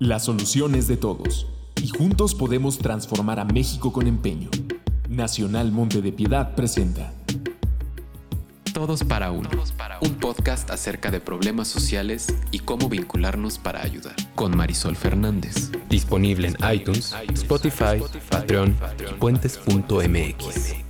La solución es de todos y juntos podemos transformar a México con empeño. Nacional Monte de Piedad presenta Todos para uno, un podcast acerca de problemas sociales y cómo vincularnos para ayudar, con Marisol Fernández. Disponible en iTunes, Spotify, Patreon y puentes.mx.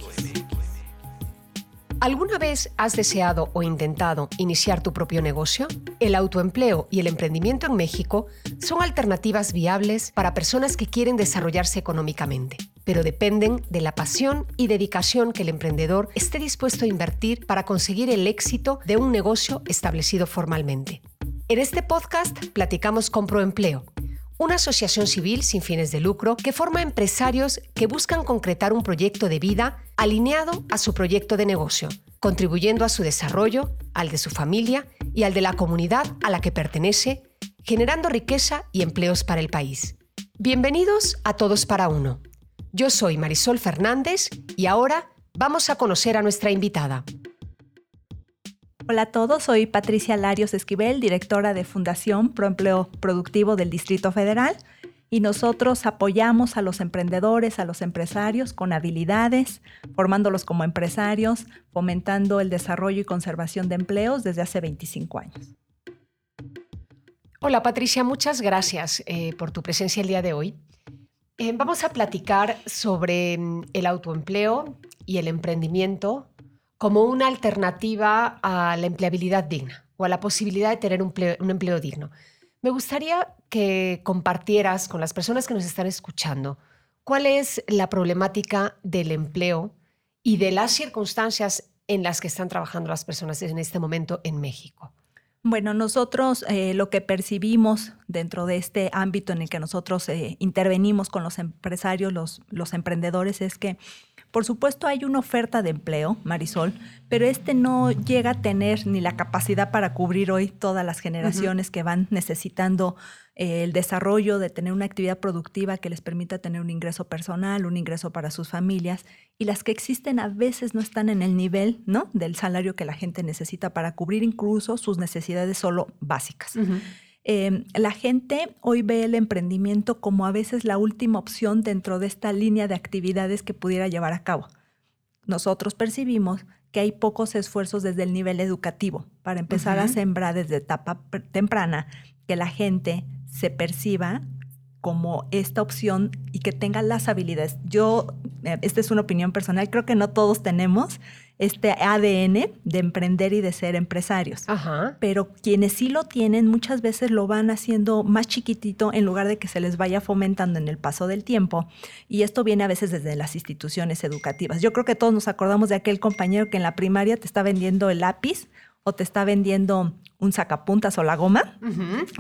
¿Alguna vez has deseado o intentado iniciar tu propio negocio? El autoempleo y el emprendimiento en México son alternativas viables para personas que quieren desarrollarse económicamente, pero dependen de la pasión y dedicación que el emprendedor esté dispuesto a invertir para conseguir el éxito de un negocio establecido formalmente. En este podcast platicamos con Proempleo, una asociación civil sin fines de lucro que forma empresarios que buscan concretar un proyecto de vida alineado a su proyecto de negocio, contribuyendo a su desarrollo, al de su familia y al de la comunidad a la que pertenece, generando riqueza y empleos para el país. Bienvenidos a Todos para Uno. Yo soy Marisol Fernández y ahora vamos a conocer a nuestra invitada. Hola a todos, soy Patricia Larios Esquivel, directora de Fundación Proempleo Productivo del Distrito Federal y nosotros apoyamos a los emprendedores, a los empresarios con habilidades, formándolos como empresarios, fomentando el desarrollo y conservación de empleos desde hace 25 años. Hola Patricia, muchas gracias eh, por tu presencia el día de hoy. Eh, vamos a platicar sobre mm, el autoempleo y el emprendimiento como una alternativa a la empleabilidad digna o a la posibilidad de tener un empleo, digno. Me gustaría que compartieras con las personas que nos están escuchando cuál es la problemática del empleo y de las circunstancias en las que están trabajando las personas en este momento en México. Bueno, nosotros eh, lo que percibimos dentro de este ámbito en el que nosotros eh, intervenimos con los empresarios, los, los emprendedores, es que por supuesto hay una oferta de empleo, Marisol, pero este no llega a tener ni la capacidad para cubrir hoy todas las generaciones que van necesitando el desarrollo de tener una actividad productiva que les permita tener un ingreso personal, un ingreso para sus familias, y las que existen a veces no están en el nivel ¿no? del salario que la gente necesita para cubrir incluso sus necesidades solo básicas. Em, la gente hoy ve el emprendimiento como a veces la última opción dentro de esta línea de actividades que pudiera llevar a cabo. Nosotros percibimos que hay pocos esfuerzos desde el nivel educativo para empezar a sembrar desde etapa temprana que la gente se perciba como esta opción y que tenga las habilidades. Yo, eh, esta es una opinión personal, creo que no todos tenemos este ADN de emprender y de ser empresarios. Pero quienes sí lo tienen muchas veces lo van haciendo más chiquitito en lugar de que se les vaya fomentando en el paso del tiempo. Y esto viene a veces desde las instituciones educativas. Yo creo que todos nos acordamos de aquel compañero que en la primaria te está vendiendo el lápiz o te está vendiendo un sacapuntas o la goma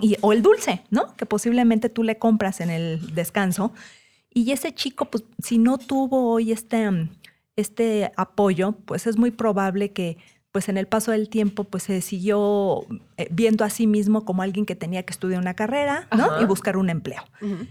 y, o el dulce, ¿no? Que posiblemente tú le compras en el descanso. Y ese chico, pues si no tuvo hoy este este apoyo, pues es muy probable que pues en el paso del tiempo pues se siguió eh, viendo a sí mismo como alguien que tenía que estudiar una carrera y buscar un empleo.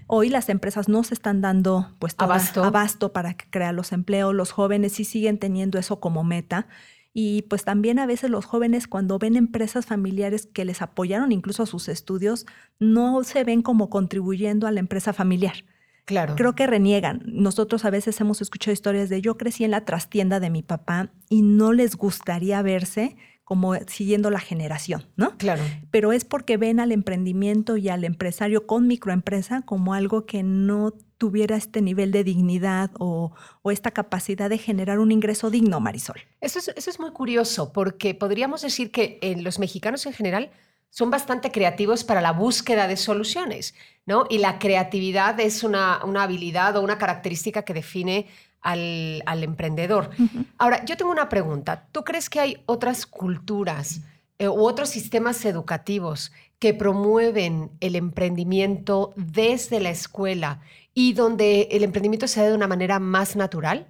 Hoy las empresas no se están dando pues abasto. abasto para crear los empleos, los jóvenes sí siguen teniendo eso como meta. Y pues también a veces los jóvenes cuando ven empresas familiares que les apoyaron incluso a sus estudios, no se ven como contribuyendo a la empresa familiar. Claro. Creo que reniegan. Nosotros a veces hemos escuchado historias de yo crecí en la trastienda de mi papá y no les gustaría verse como siguiendo la generación, ¿no? Claro. Pero es porque ven al emprendimiento y al empresario con microempresa como algo que no tuviera este nivel de dignidad o, esta capacidad de generar un ingreso digno, Marisol. Eso es, eso es muy curioso, porque podríamos decir que en los mexicanos en general son bastante creativos para la búsqueda de soluciones, ¿no? Y la creatividad es una, habilidad o una característica que define al, emprendedor. Ahora, yo tengo una pregunta. ¿Tú crees que hay otras culturas eh, u otros sistemas educativos que promueven el emprendimiento desde la escuela y donde el emprendimiento se da de una manera más natural?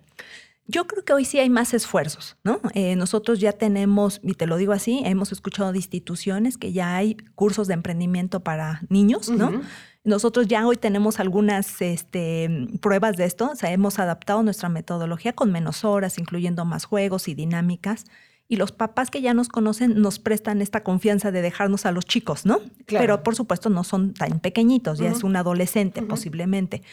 Yo creo que hoy sí hay más esfuerzos, ¿no? Eh, nosotros ya tenemos, y te lo digo así, hemos escuchado de instituciones que ya hay cursos de emprendimiento para niños, ¿no? Nosotros ya hoy tenemos algunas este, pruebas de esto, o sea, hemos adaptado nuestra metodología con menos horas, incluyendo más juegos y dinámicas. Y los papás que ya nos conocen nos prestan esta confianza de dejarnos a los chicos, ¿no? Pero por supuesto no son tan pequeñitos, ya es un adolescente posiblemente.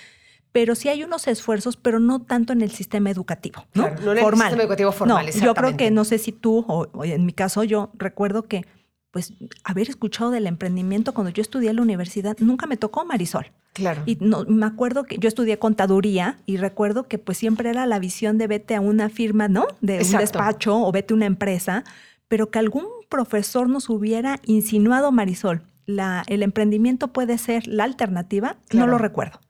Pero sí hay unos esfuerzos, pero no tanto en el sistema educativo, ¿no? no en el sistema educativo formal, no, Yo creo que, no sé si tú, o, en mi caso yo, recuerdo que, pues, haber escuchado del emprendimiento cuando yo estudié en la universidad, nunca me tocó Marisol. Claro. Y no, me acuerdo que yo estudié contaduría y recuerdo que pues siempre era la visión de vete a una firma, ¿no? De un despacho o vete a una empresa, pero que algún profesor nos hubiera insinuado, Marisol, la, el emprendimiento puede ser la alternativa, no lo recuerdo.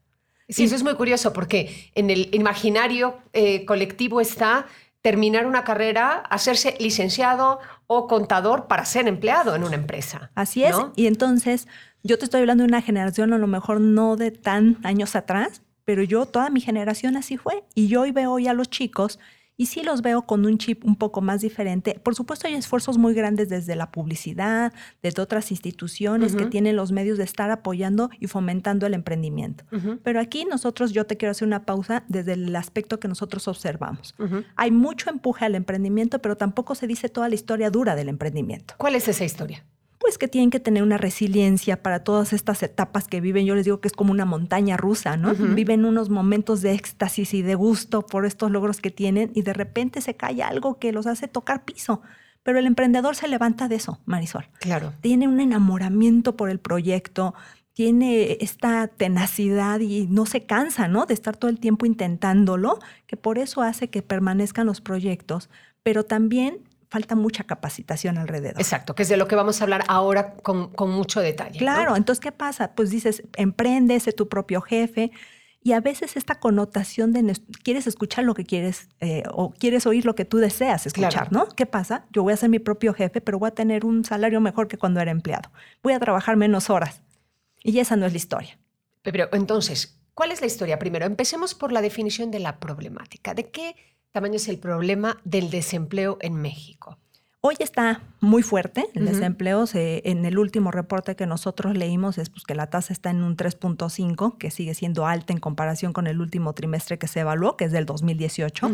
Sí, eso es muy curioso porque en el imaginario eh, colectivo está terminar una carrera, hacerse licenciado o contador para ser empleado en una empresa. Así es. Y entonces, yo te estoy hablando de una generación, a lo mejor no de tan años atrás, pero yo, toda mi generación así fue. Y yo hoy veo hoy a los chicos y sí los veo con un chip un poco más diferente. Por supuesto, hay esfuerzos muy grandes desde la publicidad, desde otras instituciones que tienen los medios de estar apoyando y fomentando el emprendimiento. Pero aquí nosotros, yo te quiero hacer una pausa desde el aspecto que nosotros observamos. Hay mucho empuje al emprendimiento, pero tampoco se dice toda la historia dura del emprendimiento. ¿Cuál es esa historia? Pues que tienen que tener una resiliencia para todas estas etapas que viven. Yo les digo que es como una montaña rusa, ¿no? Viven unos momentos de éxtasis y de gusto por estos logros que tienen y de repente se cae algo que los hace tocar piso. Pero el emprendedor se levanta de eso, Marisol. Claro. Tiene un enamoramiento por el proyecto, tiene esta tenacidad y no se cansa, ¿no? De estar todo el tiempo intentándolo, que por eso hace que permanezcan los proyectos, pero también falta mucha capacitación alrededor. Exacto, que es de lo que vamos a hablar ahora con, mucho detalle. Claro, entonces, ¿qué pasa? Pues dices, emprende, sé tu propio jefe. Y a veces esta connotación de quieres escuchar lo que quieres eh, o quieres oír lo que tú deseas escuchar, ¿no? ¿Qué pasa? Yo voy a ser mi propio jefe, pero voy a tener un salario mejor que cuando era empleado. Voy a trabajar menos horas. Y esa no es la historia. Pero entonces, ¿cuál es la historia? Primero, empecemos por la definición de la problemática. ¿De qué tamaño es el problema del desempleo en México? Hoy está muy fuerte el desempleo. en el último reporte que nosotros leímos es pues, que la tasa está en un 3.5, que sigue siendo alta en comparación con el último trimestre que se evaluó, que es del 2018.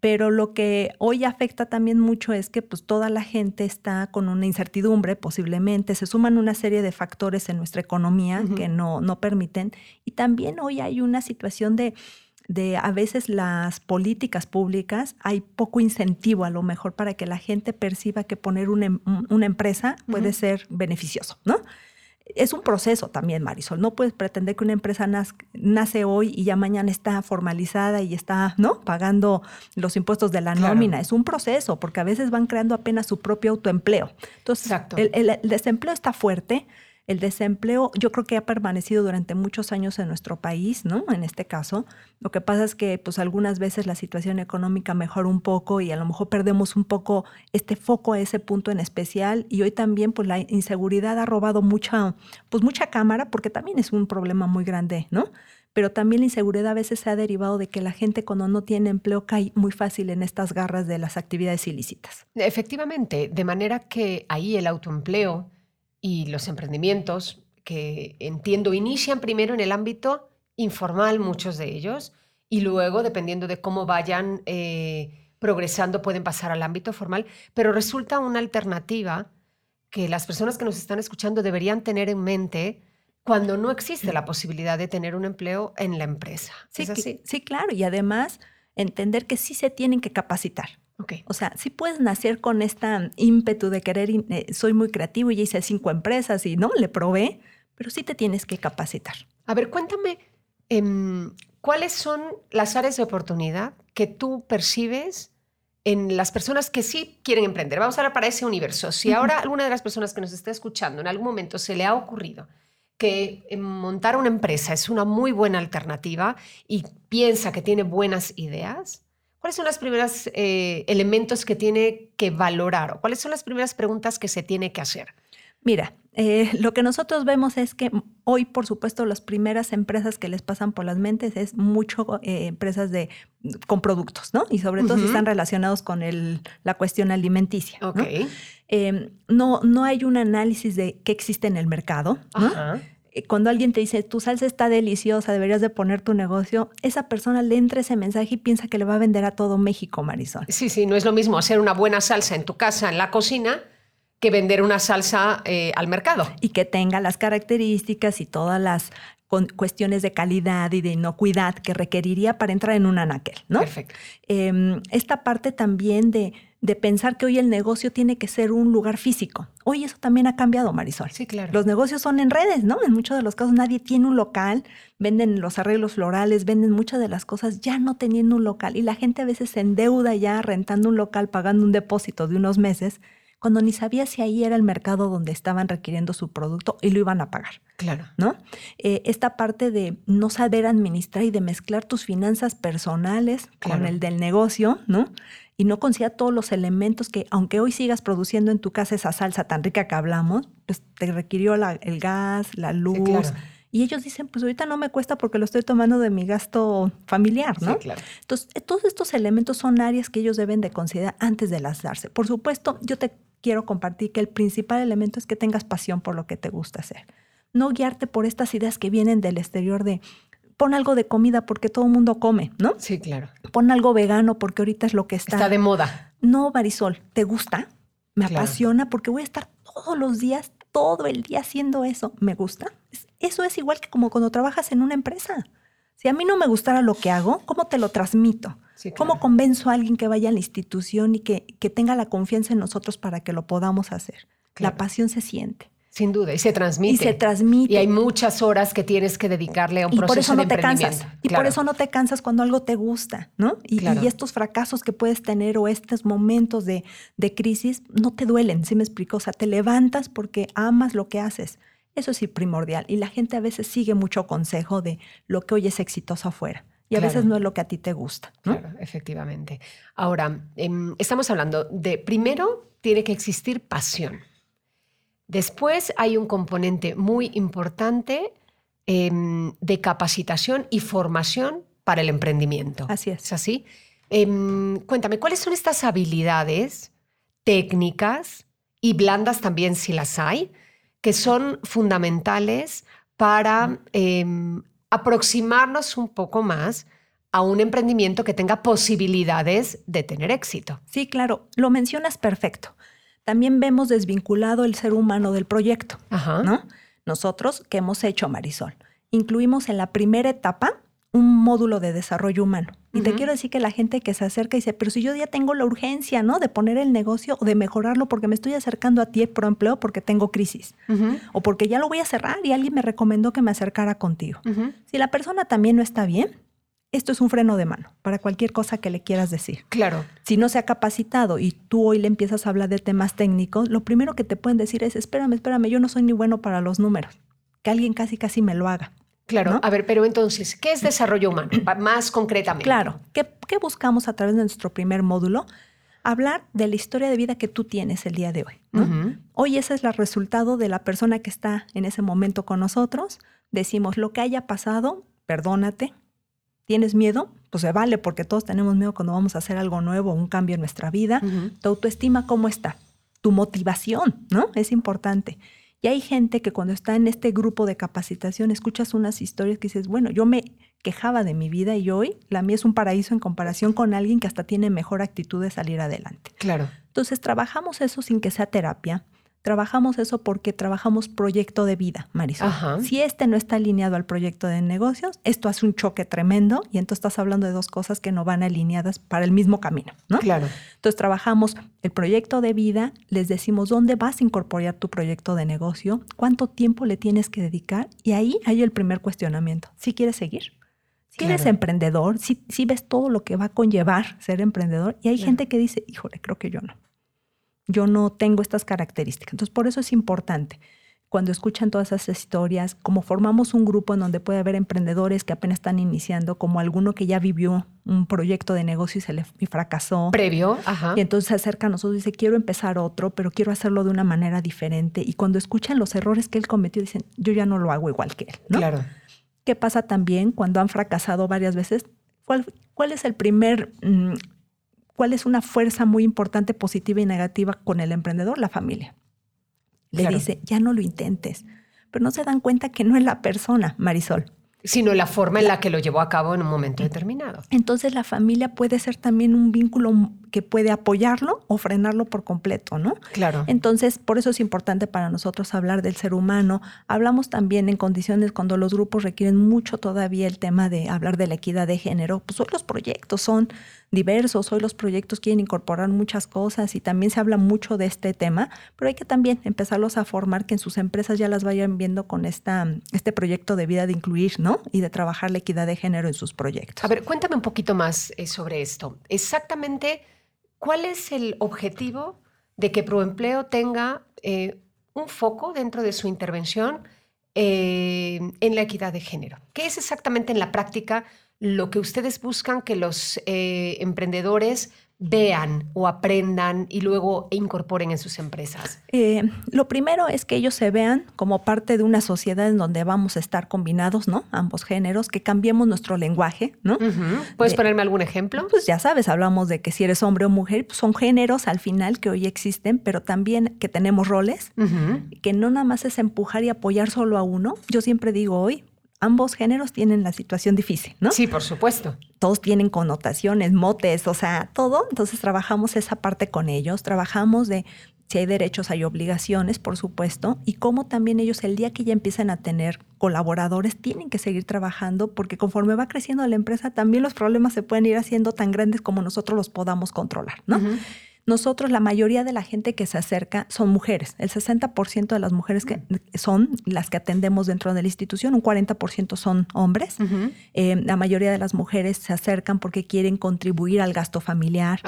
Pero lo que hoy afecta también mucho es que pues, toda la gente está con una incertidumbre, posiblemente. Se suman una serie de factores en nuestra economía que no, no permiten. Y también hoy hay una situación de de a veces las políticas públicas hay poco incentivo a lo mejor para que la gente perciba que poner una, em, una empresa puede ser beneficioso, ¿no? Es un proceso también, Marisol. No puedes pretender que una empresa nace hoy y ya mañana está formalizada y está, ¿no? Pagando los impuestos de la nómina. Es un proceso, porque a veces van creando apenas su propio autoempleo. Entonces, el desempleo está fuerte el desempleo yo creo que ha permanecido durante muchos años en nuestro país, ¿no? En este caso, lo que pasa es que pues algunas veces la situación económica mejora un poco y a lo mejor perdemos un poco este foco a ese punto en especial y hoy también pues la inseguridad ha robado mucha pues mucha cámara porque también es un problema muy grande, ¿no? Pero también la inseguridad a veces se ha derivado de que la gente cuando no tiene empleo cae muy fácil en estas garras de las actividades ilícitas. Efectivamente, de manera que ahí el autoempleo y los emprendimientos que entiendo inician primero en el ámbito informal, muchos de ellos, y luego, dependiendo de cómo vayan eh, progresando, pueden pasar al ámbito formal, pero resulta una alternativa que las personas que nos están escuchando deberían tener en mente cuando no existe la posibilidad de tener un empleo en la empresa. Sí, sí, claro, y además entender que sí se tienen que capacitar. O sea, sí puedes nacer con este ímpetu de querer, eh, soy muy creativo y hice cinco empresas y no, le probé, pero sí te tienes que capacitar. A ver, cuéntame, em, ¿cuáles son las áreas de oportunidad que tú percibes en las personas que sí quieren emprender? Vamos a hablar para ese universo. Si ahora alguna de las personas que nos está escuchando en algún momento se le ha ocurrido que em, montar una empresa es una muy buena alternativa y piensa que tiene buenas ideas, ¿Cuáles son los primeros eh, elementos que tiene que valorar o cuáles son las primeras preguntas que se tiene que hacer? Mira, eh, lo que nosotros vemos es que hoy, por supuesto, las primeras empresas que les pasan por las mentes es mucho eh, empresas de, con productos, ¿no? Y sobre todo si están relacionados con el, la cuestión alimenticia. Ok. Em, ¿no? no, hay un análisis de qué existe en el mercado, ¿no? Eh, cuando alguien te dice, tu salsa está deliciosa, deberías de poner tu negocio, esa persona le entra ese mensaje y piensa que le va a vender a todo México, Marisol. Sí, sí, no es lo mismo hacer una buena salsa en tu casa, en la cocina, que vender una salsa eh, al mercado. Y que tenga las características y todas las cuestiones de calidad y de inocuidad que requeriría para entrar en un anaquel, ¿no? Perfecto. Em, esta parte también de de pensar que hoy el negocio tiene que ser un lugar físico. Hoy eso también ha cambiado, Marisol. Sí, claro. Los negocios son en redes, ¿no? En muchos de los casos nadie tiene un local, venden los arreglos florales, venden muchas de las cosas ya no teniendo un local y la gente a veces se endeuda ya rentando un local, pagando un depósito de unos meses, cuando ni sabía si ahí era el mercado donde estaban requiriendo su producto y lo iban a pagar. Claro. ¿No? Eh, esta parte de no saber administrar y de mezclar tus finanzas personales con el del negocio, ¿no? y no considera todos los elementos que, aunque hoy sigas produciendo en tu casa esa salsa tan rica que hablamos, pues te requirió el gas, la luz. Y ellos dicen, pues ahorita no me cuesta porque lo estoy tomando de mi gasto familiar, ¿no? Sí, claro. Entonces, todos estos elementos son áreas que ellos deben de considerar antes de lanzarse. Por supuesto, yo te quiero compartir que el principal elemento es que tengas pasión por lo que te gusta hacer. No guiarte por estas ideas que vienen del exterior de, pon algo de comida porque todo el mundo come, ¿no? Sí, claro. Pon algo vegano porque ahorita es lo que está. Está de moda. No, Marisol, ¿te gusta? Me apasiona porque voy a estar todos los días, todo el día haciendo eso. ¿Me gusta? Eso es igual que como cuando trabajas en una empresa. Si a mí no me gustara lo que hago, ¿cómo te lo transmito? ¿Cómo convenzo a alguien que vaya a la institución y que, que tenga la confianza en nosotros para que lo podamos hacer? La pasión se siente. Sin duda, y se transmite. Y se transmite. Y hay muchas horas que tienes que dedicarle a un y proceso por eso no de te cansas. Y por eso no te cansas cuando algo te gusta, ¿no? Y, estos fracasos que puedes tener o estos momentos de, de, crisis no te duelen, ¿sí me explico? O sea, te levantas porque amas lo que haces. Eso sí primordial. Y la gente a veces sigue mucho consejo de lo que hoy es exitoso afuera. Y a veces no es lo que a ti te gusta. Claro, efectivamente. Ahora, em, estamos hablando de, primero, tiene que existir pasión. Después hay un componente muy importante em, de capacitación y formación para el emprendimiento. Así es. ¿Es así? Em, cuéntame, ¿cuáles son estas habilidades técnicas y blandas también si las hay, que son fundamentales para aproximarnos un poco más a un emprendimiento que tenga posibilidades de tener éxito? Sí, claro, lo mencionas perfecto también vemos desvinculado el ser humano del proyecto, ¿no? Nosotros, ¿qué hemos hecho, Marisol? Incluimos en la primera etapa un módulo de desarrollo humano. Y te quiero decir que la gente que se acerca dice, pero si yo ya tengo la urgencia, ¿no? De poner el negocio o de mejorarlo porque me estoy acercando a ti pro empleo porque tengo crisis. O porque ya lo voy a cerrar y alguien me recomendó que me acercara contigo. Si la persona también no está bien, esto es un freno de mano para cualquier cosa que le quieras decir. Claro. Si no se ha capacitado y tú hoy le empiezas a hablar de temas técnicos, lo primero que te pueden decir es, espérame, espérame, yo no soy ni bueno para los números. Que alguien casi, casi me lo haga. Claro. A ver, pero entonces, ¿qué es desarrollo humano? Más concretamente. Claro. ¿Qué, buscamos a través de nuestro primer módulo? Hablar de la historia de vida que tú tienes el día de hoy. Hoy ese es el resultado de la persona que está en ese momento con nosotros. Decimos, lo que haya pasado, perdónate, ¿Tienes miedo? Pues se vale porque todos tenemos miedo cuando vamos a hacer algo nuevo, un cambio en nuestra vida. Tu autoestima, ¿cómo está? Tu motivación, ¿no? Es importante. Y hay gente que cuando está en este grupo de capacitación escuchas unas historias que dices, bueno, yo me quejaba de mi vida y hoy la mía es un paraíso en comparación con alguien que hasta tiene mejor actitud de salir adelante. Claro. Entonces trabajamos eso sin que sea terapia, Trabajamos eso porque trabajamos proyecto de vida, Marisol. Si este no está alineado al proyecto de negocios, esto hace un choque tremendo y entonces estás hablando de dos cosas que no van alineadas para el mismo camino, ¿no? Claro. Entonces trabajamos el proyecto de vida, les decimos dónde vas a incorporar tu proyecto de negocio, cuánto tiempo le tienes que dedicar y ahí hay el primer cuestionamiento. Si quieres seguir, si eres emprendedor, si, si, ves todo lo que va a conllevar ser emprendedor y hay gente que dice, híjole, creo que yo no yo no tengo estas características. Entonces, por eso es importante cuando escuchan todas esas historias, como formamos un grupo en donde puede haber emprendedores que apenas están iniciando, como alguno que ya vivió un proyecto de negocio y se le fracasó. Previo, ajá. Y entonces se acerca a nosotros y dice, quiero empezar otro, pero quiero hacerlo de una manera diferente. Y cuando escuchan los errores que él cometió, dicen, yo ya no lo hago igual que él. Claro. ¿Qué pasa también cuando han fracasado varias veces? ¿Cuál, cuál es el primer mm, ¿Cuál es una fuerza muy importante, positiva y negativa con el emprendedor? La familia. Le dice, ya no lo intentes, pero no se dan cuenta que no es la persona, Marisol sino la forma en la que lo llevó a cabo en un momento determinado. Entonces la familia puede ser también un vínculo que puede apoyarlo o frenarlo por completo, ¿no? Claro. Entonces, por eso es importante para nosotros hablar del ser humano. Hablamos también en condiciones cuando los grupos requieren mucho todavía el tema de hablar de la equidad de género, pues hoy los proyectos son diversos, hoy los proyectos quieren incorporar muchas cosas y también se habla mucho de este tema, pero hay que también empezarlos a formar que en sus empresas ya las vayan viendo con esta, este proyecto de vida de incluir, ¿no? Y de trabajar la equidad de género en sus proyectos. A ver, cuéntame un poquito más eh, sobre esto. Exactamente, ¿cuál es el objetivo de que Proempleo tenga eh, un foco dentro de su intervención eh, en la equidad de género? ¿Qué es exactamente en la práctica lo que ustedes buscan que los eh, emprendedores vean o aprendan y luego incorporen en sus empresas? Eh, lo primero es que ellos se vean como parte de una sociedad en donde vamos a estar combinados, ¿no? Ambos géneros, que cambiemos nuestro lenguaje, ¿no? ¿Puedes ponerme algún ejemplo? Pues ya sabes, hablamos de que si eres hombre o mujer, pues son géneros al final que hoy existen, pero también que tenemos roles, que no nada más es empujar y apoyar solo a uno. Yo siempre digo hoy, ambos géneros tienen la situación difícil, ¿no? Sí, por supuesto. Todos tienen connotaciones, motes, o sea, todo. Entonces trabajamos esa parte con ellos, trabajamos de si hay derechos, hay obligaciones, por supuesto, y cómo también ellos el día que ya empiezan a tener colaboradores tienen que seguir trabajando porque conforme va creciendo la empresa también los problemas se pueden ir haciendo tan grandes como nosotros los podamos controlar, ¿no? Nosotros, la mayoría de la gente que se acerca son mujeres. El 60% de las mujeres que son las que atendemos dentro de la institución, un 40% son hombres. Eh, la mayoría de las mujeres se acercan porque quieren contribuir al gasto familiar.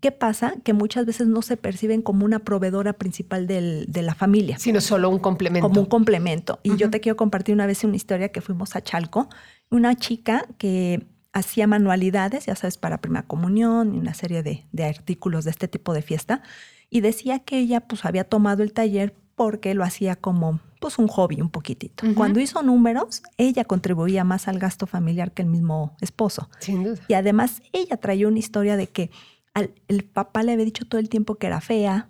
¿Qué pasa? Que muchas veces no se perciben como una proveedora principal de la familia. Sino solo un complemento. Como un complemento. Y yo te quiero compartir una vez una historia que fuimos a Chalco. Una chica que hacía manualidades, ya sabes, para primera comunión y una serie de, artículos de este tipo de fiesta. Y decía que ella pues había tomado el taller porque lo hacía como pues un hobby un poquitito. Cuando hizo números, ella contribuía más al gasto familiar que el mismo esposo. Sin duda. Y además ella traía una historia de que el papá le había dicho todo el tiempo que era fea,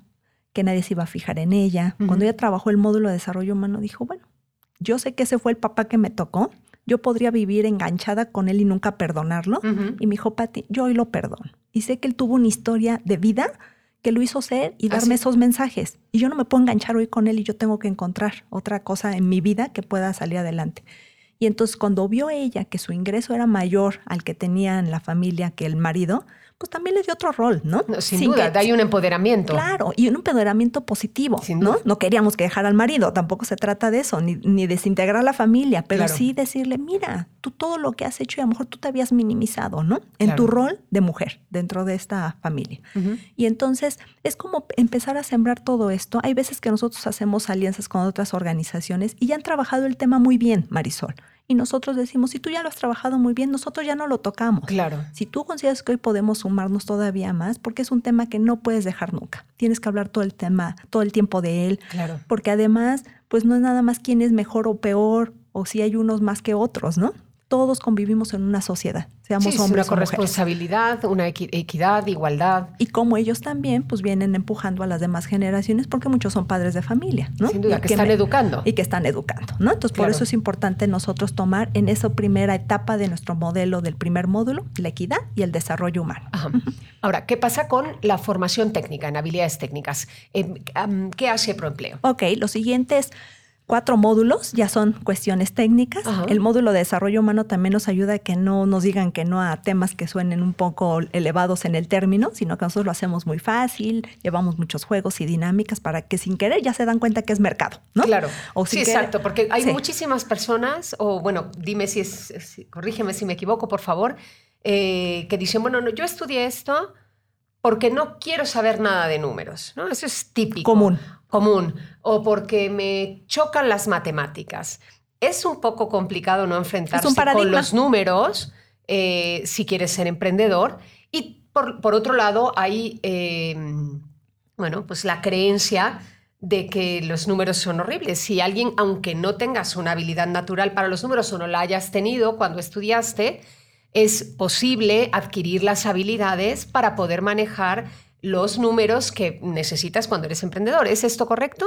que nadie se iba a fijar en ella. Cuando ella trabajó el módulo de desarrollo humano, dijo, bueno, yo sé que ese fue el papá que me tocó, yo podría vivir enganchada con él y nunca perdonarlo. Y me dijo, Pati, yo hoy lo perdono. Y sé que él tuvo una historia de vida que lo hizo ser y darme esos mensajes. Y yo no me puedo enganchar hoy con él y yo tengo que encontrar otra cosa en mi vida que pueda salir adelante. Y entonces cuando vio ella que su ingreso era mayor al que tenía en la familia que el marido, pues también le dio otro rol, ¿no? sin, duda, da ahí un empoderamiento. Claro, y un empoderamiento positivo, ¿no? No queríamos que dejara al marido, tampoco se trata de eso, ni, desintegrar la familia, pero sí decirle, mira, tú todo lo que has hecho y a lo mejor tú te habías minimizado, ¿no? En tu rol de mujer dentro de esta familia. Y entonces es como empezar a sembrar todo esto. Hay veces que nosotros hacemos alianzas con otras organizaciones y ya han trabajado el tema muy bien, Marisol y nosotros decimos, si tú ya lo has trabajado muy bien, nosotros ya no lo tocamos. Claro. Si tú consideras que hoy podemos sumarnos todavía más, porque es un tema que no puedes dejar nunca. Tienes que hablar todo el tema, todo el tiempo de él. Claro. Porque además, pues no es nada más quién es mejor o peor, o si hay unos más que otros, ¿no? Todos convivimos en una sociedad, seamos sí, hombres una corresponsabilidad, una equidad, igualdad. Y como ellos también, pues vienen empujando a las demás generaciones, porque muchos son padres de familia, ¿no? Sin duda, que, están educando. Y que están educando, ¿no? Entonces, por eso es importante nosotros tomar en esa primera etapa de nuestro modelo, del primer módulo, la equidad y el desarrollo humano. Ahora, ¿qué pasa con la formación técnica, en habilidades técnicas? Em, ¿Qué hace ProEmpleo? Ok, lo siguiente es cuatro módulos, ya son cuestiones técnicas. El módulo de desarrollo humano también nos ayuda a que no nos digan que no a temas que suenen un poco elevados en el término, sino que nosotros lo hacemos muy fácil, llevamos muchos juegos y dinámicas para que sin querer ya se dan cuenta que es mercado, ¿no? Claro. sí, exacto, porque hay muchísimas personas, o bueno, dime si es, corrígeme si me equivoco, por favor, eh, que dicen, bueno, no, yo estudié esto porque no quiero saber nada de números, ¿no? Eso es típico. Común común o porque me chocan las matemáticas. Es un poco complicado no enfrentarse con los números eh, si quieres ser emprendedor. Y por, otro lado, hay em, bueno, pues la creencia de que los números son horribles. Si alguien, aunque no tengas una habilidad natural para los números o no la hayas tenido cuando estudiaste, es posible adquirir las habilidades para poder manejar los números que necesitas cuando eres emprendedor. ¿Es esto correcto?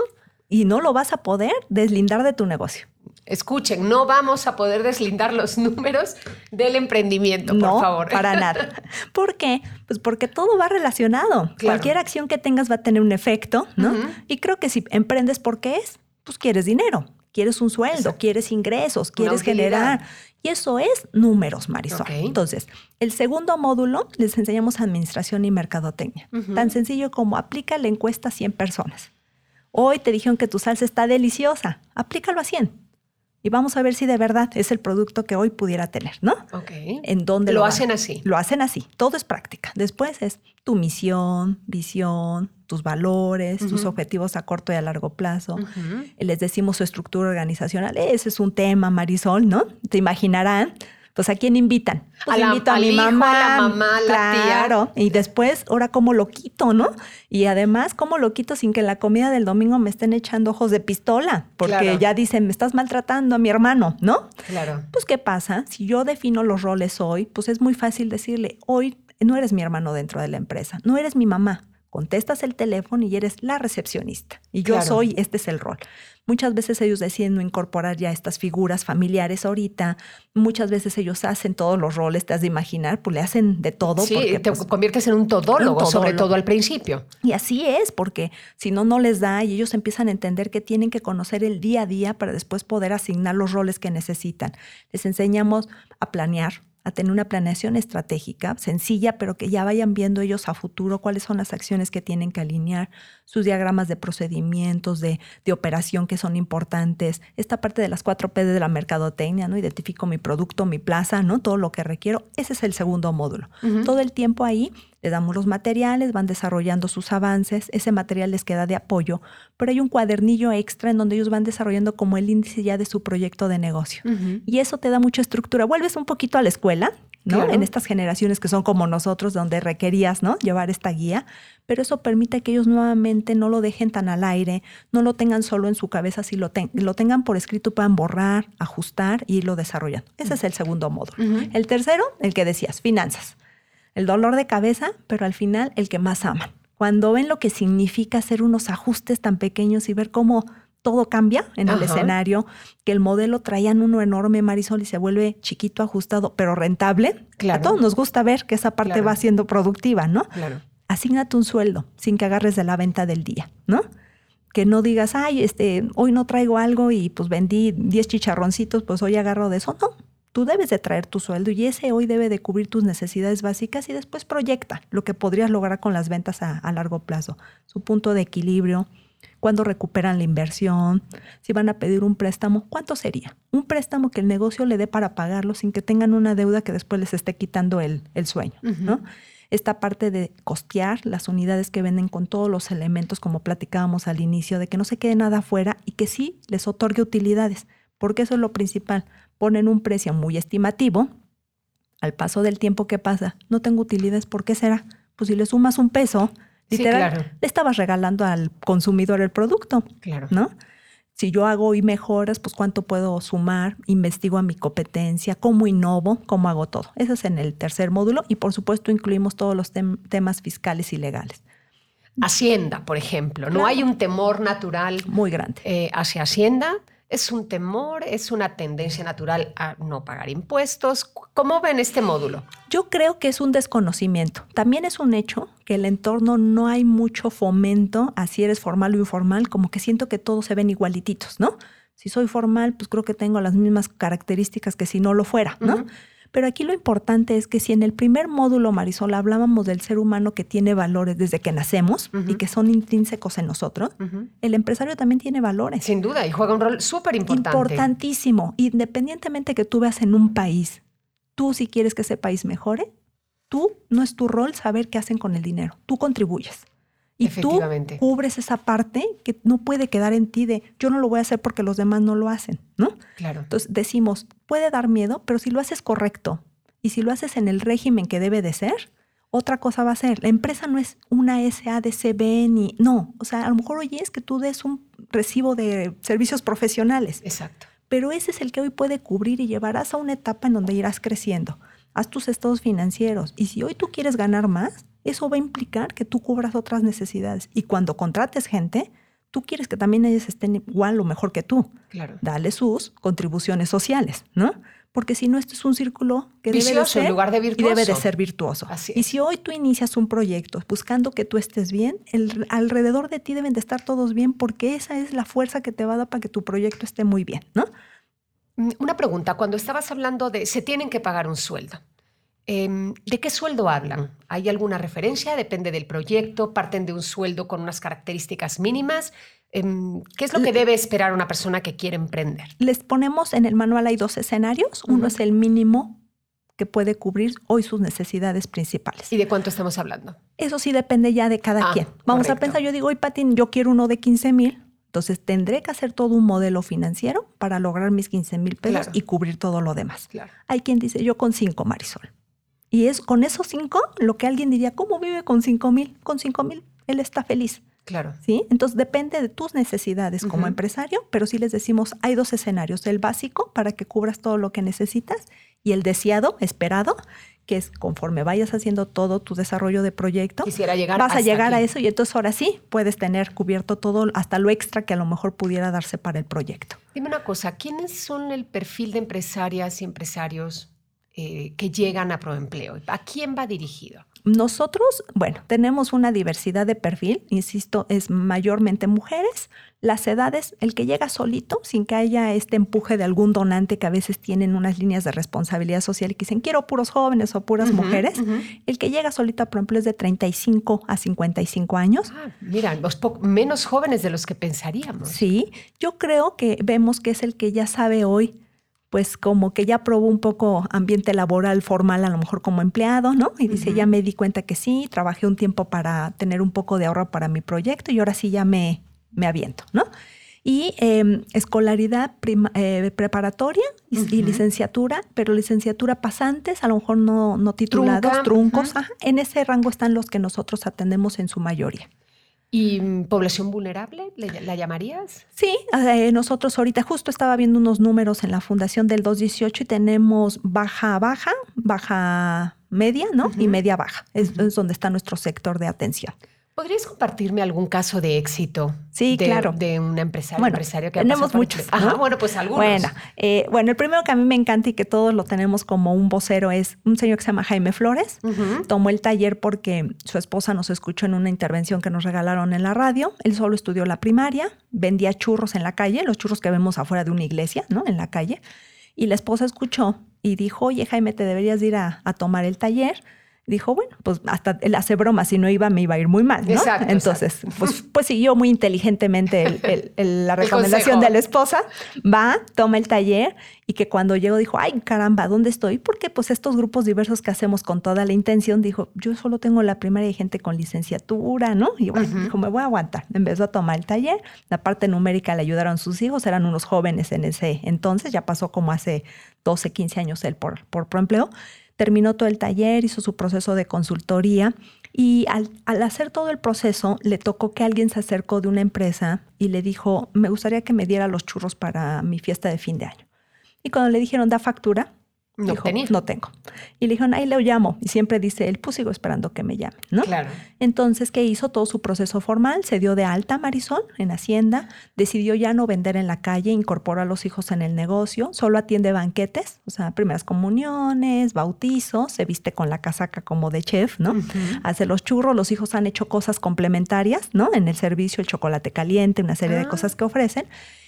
y no lo vas a poder deslindar de tu negocio. Escuchen, no vamos a poder deslindar los números del emprendimiento, por no, favor. Para nada. ¿Por qué? Pues porque todo va relacionado. Cualquier acción que tengas va a tener un efecto, ¿no? Y creo que si emprendes, ¿por qué es? Pues quieres dinero, quieres un sueldo, quieres ingresos, quieres generar. Y eso es números, Marisol. Entonces, el segundo módulo les enseñamos administración y mercadotecnia. Tan sencillo como aplica la encuesta a 100 personas. Hoy te dijeron que tu salsa está deliciosa. Aplícalo a 100 y vamos a ver si de verdad es el producto que hoy pudiera tener, ¿no? Ok. En dónde lo, lo hacen así. Lo hacen así. Todo es práctica. Después es tu misión, visión, tus valores, tus objetivos a corto y a largo plazo. Les decimos su estructura organizacional. Ese es un tema, Marisol, ¿no? Te imaginarán pues ¿a quién invitan? Pues a la, invito a mi mamá, a la mamá, a la claro. Y después, ahora cómo lo quito, ¿no? Y además, ¿cómo lo quito sin que la comida del domingo me estén echando ojos de pistola? Porque ya dicen, me estás maltratando a mi hermano, ¿no? Claro. Pues, ¿qué pasa? Si yo defino los roles hoy, pues es muy fácil decirle, hoy no eres mi hermano dentro de la empresa, no eres mi mamá. Contestas el teléfono y eres la recepcionista. Y yo soy, este es el rol. Muchas veces ellos deciden no incorporar ya estas figuras familiares ahorita. Muchas veces ellos hacen todos los roles, te has de imaginar, pues le hacen de todo. Sí, te pues, conviertes en un todólogo, sobre todo al principio. Y así es, porque si no, no les da y ellos empiezan a entender que tienen que conocer el día a día para después poder asignar los roles que necesitan. Les enseñamos a planear, a tener una planeación estratégica sencilla, pero que ya vayan viendo ellos a futuro cuáles son las acciones que tienen que alinear, sus diagramas de procedimientos, de, de operación que son importantes, esta parte de las cuatro P de la mercadotecnia, ¿no? Identifico mi producto, mi plaza, ¿no? Todo lo que requiero. Ese es el segundo módulo. Todo el tiempo ahí le damos los materiales, van desarrollando sus avances, ese material les queda de apoyo, pero hay un cuadernillo extra en donde ellos van desarrollando como el índice ya de su proyecto de negocio. Y eso te da mucha estructura. Vuelves un poquito a la escuela, ¿no? En estas generaciones que son como nosotros, donde requerías, ¿no? Llevar esta guía, pero eso permite que ellos nuevamente no lo dejen tan al aire, no lo tengan solo en su cabeza, si lo, lo tengan por escrito, puedan borrar, ajustar y irlo desarrollando. Ese es el segundo módulo. El tercero, el que decías, finanzas el dolor de cabeza, pero al final el que más aman. Cuando ven lo que significa hacer unos ajustes tan pequeños y ver cómo todo cambia en el escenario, que el modelo traían uno enorme, Marisol, y se vuelve chiquito, ajustado, pero rentable. A todos nos gusta ver que esa parte va siendo productiva, ¿no? Claro. Asígnate un sueldo sin que agarres de la venta del día, ¿no? Que no digas, ay, este, hoy no traigo algo y pues vendí 10 chicharroncitos, pues hoy agarro de eso. No, Tú debes de traer tu sueldo y ese hoy debe de cubrir tus necesidades básicas y después proyecta lo que podrías lograr con las ventas a, largo plazo, su punto de equilibrio, cuándo recuperan la inversión, si van a pedir un préstamo, ¿cuánto sería? Un préstamo que el negocio le dé para pagarlo sin que tengan una deuda que después les esté quitando el, sueño, ¿no? Esta parte de costear las unidades que venden con todos los elementos, como platicábamos al inicio, de que no se quede nada afuera y que sí les otorgue utilidades, porque eso es lo principal ponen un precio muy estimativo, al paso del tiempo que pasa, no tengo utilidades, ¿por qué será? Pues si le sumas un peso, literal, le estabas regalando al consumidor el producto, claro. ¿no? Si yo hago y mejoras, pues cuánto puedo sumar, investigo a mi competencia, cómo innovo, cómo hago todo. Eso es en el tercer módulo y por supuesto incluimos todos los temas fiscales y legales. Hacienda, por ejemplo. No hay un temor natural muy grande eh, hacia Hacienda ¿Es un temor? ¿Es una tendencia natural a no pagar impuestos? ¿Cómo ven este módulo? Yo creo que es un desconocimiento. También es un hecho que el entorno no hay mucho fomento, así eres formal o informal, como que siento que todos se ven igualititos, ¿no? Si soy formal, pues creo que tengo las mismas características que si no lo fuera, ¿no? Pero aquí lo importante es que si en el primer módulo, Marisol, hablábamos del ser humano que tiene valores desde que nacemos y que son intrínsecos en nosotros, el empresario también tiene valores. Sin duda, y juega un rol súper importante. Importantísimo. Independientemente que tú veas en un país, tú si quieres que ese país mejore, tú no es tu rol saber qué hacen con el dinero, tú contribuyes. Y tú cubres esa parte que no puede quedar en ti de yo no lo voy a hacer porque los demás no lo hacen, ¿no? Claro. Entonces decimos, puede dar miedo, pero si lo haces correcto y si lo haces en el régimen que debe de ser, otra cosa va a ser. La empresa no es una SADCB ni. No. O sea, a lo mejor hoy es que tú des un recibo de servicios profesionales. Exacto. Pero ese es el que hoy puede cubrir y llevarás a una etapa en donde irás creciendo. Haz tus estados financieros. Y si hoy tú quieres ganar más, eso va a implicar que tú cubras otras necesidades. Y cuando contrates gente, tú quieres que también ellas estén igual o mejor que tú. Claro. Dale sus contribuciones sociales, ¿no? Porque si no, esto es un círculo que debe de Vicioso en ser lugar de y debe de virtuoso. ser virtuoso. Así Y si hoy tú inicias un proyecto buscando que tú estés bien, el- alrededor de ti deben de estar todos bien porque esa es la fuerza que te va a dar para que tu proyecto esté muy bien, ¿no? Mm, Una pregunta, cuando estabas hablando de se tienen que pagar un sueldo, em, ¿de qué sueldo hablan? ¿Hay alguna referencia? ¿Depende del proyecto? ¿Parten de un sueldo con unas características mínimas? Em, ¿Qué es lo que debe esperar una persona que quiere emprender? Les ponemos en el manual hay dos escenarios. Uno es el mínimo que puede cubrir hoy sus necesidades principales. ¿Y de cuánto estamos hablando? Eso sí depende ya de cada Ah, quien. Vamos correcto. a pensar, yo digo, hoy Patín, yo quiero uno de 15 mil, entonces tendré que hacer todo un modelo financiero para lograr mis 15 mil pesos Claro. y cubrir todo lo demás. Claro. Hay quien dice, yo con 5, Marisol. Y es con esos 5 lo que alguien diría, ¿cómo vive con 5 mil? Con 5 mil, él está feliz. Claro. ¿sí? Entonces depende de tus necesidades como empresario, pero sí les decimos, hay dos escenarios, el básico para que cubras todo lo que necesitas y el deseado, esperado, que es conforme vayas haciendo todo tu desarrollo de proyecto, Quisiera llegar vas a llegar a eso y entonces ahora sí puedes tener cubierto todo, hasta lo extra que a lo mejor pudiera darse para el proyecto. Dime una cosa, ¿quiénes son el perfil de empresarias y empresarios eh, que llegan a Proempleo? ¿A quién va dirigido? Nosotros, bueno, tenemos una diversidad de perfil, insisto, es mayormente mujeres. Las edades, el que llega solito, sin que haya este empuje de algún donante que a veces tienen unas líneas de responsabilidad social y que dicen, quiero puros jóvenes o puras mujeres. El que llega solito, por ejemplo, es de 35 a 55 años. Ah, mira, los menos jóvenes de los que pensaríamos. Sí, yo creo que vemos que es el que ya sabe hoy, pues como que ya probó un poco ambiente laboral formal, a lo mejor como empleado, ¿no? Y dice, ya me di cuenta que sí, trabajé un tiempo para tener un poco de ahorro para mi proyecto y ahora sí ya me, me aviento, ¿no? Y eh, escolaridad prima- eh, preparatoria y, licenciatura, pero licenciatura pasantes, a lo mejor no, no titulados, Trunca, truncos. ajá. En ese rango están los que nosotros atendemos en su mayoría. ¿Y mm, población vulnerable? ¿Le- ¿La llamarías? Sí, eh, nosotros ahorita justo estaba viendo unos números en la fundación del 218 y tenemos baja, baja, baja media, ¿no? Y media baja. Es donde está nuestro sector de atención. ¿Podrías compartirme algún caso de éxito? Sí, de, claro. De un empresario, Bueno, empresario que tenemos muchos, el- Ajá, ¿no? bueno, pues algunos. Bueno, eh, bueno, el primero que a mí me encanta y que todos lo tenemos como un vocero es un señor que se llama Jaime Flores. Tomó el taller porque su esposa nos escuchó en una intervención que nos regalaron en la radio. Él solo estudió la primaria, vendía churros en la calle, los churros que vemos afuera de una iglesia, ¿no? En la calle. Y la esposa escuchó y dijo, oye Jaime, te deberías de ir a, a tomar el taller. Dijo, bueno, pues hasta él hace broma, si no iba me iba a ir muy mal, ¿no? Exacto, Entonces, pues, pues siguió muy inteligentemente el- el- el- la recomendación de la esposa, va, toma el taller y que cuando llegó dijo, ay caramba, ¿dónde estoy? Porque pues estos grupos diversos que hacemos con toda la intención, dijo, yo solo tengo la primaria y gente con licenciatura, ¿no? Y bueno, dijo, me voy a aguantar. Empezó a tomar el taller, la parte numérica le ayudaron sus hijos, eran unos jóvenes en ese entonces, ya pasó como hace 12, 15 años él por, por proempleo. Terminó todo el taller, hizo su proceso de consultoría y al, hacer todo el proceso le tocó que alguien se acercó de una empresa y le dijo, me gustaría que me diera los churros para mi fiesta de fin de año. Y cuando le dijeron, da factura, No dijo, tenía. no tengo. Y le dijeron, ahí le llamo. Y siempre dice él, pues sigo esperando que me llame, ¿no? Claro. Entonces, ¿qué hizo? Todo su proceso formal, se dio de alta Marisol en Hacienda, decidió ya no vender en la calle, incorporó a los hijos en el negocio, solo atiende banquetes, o sea, primeras comuniones, bautizos, se viste con la casaca como de chef, ¿no? Hace los churros, los hijos han hecho cosas complementarias, ¿no? En el servicio, el chocolate caliente, una serie de Ah. cosas que ofrecen.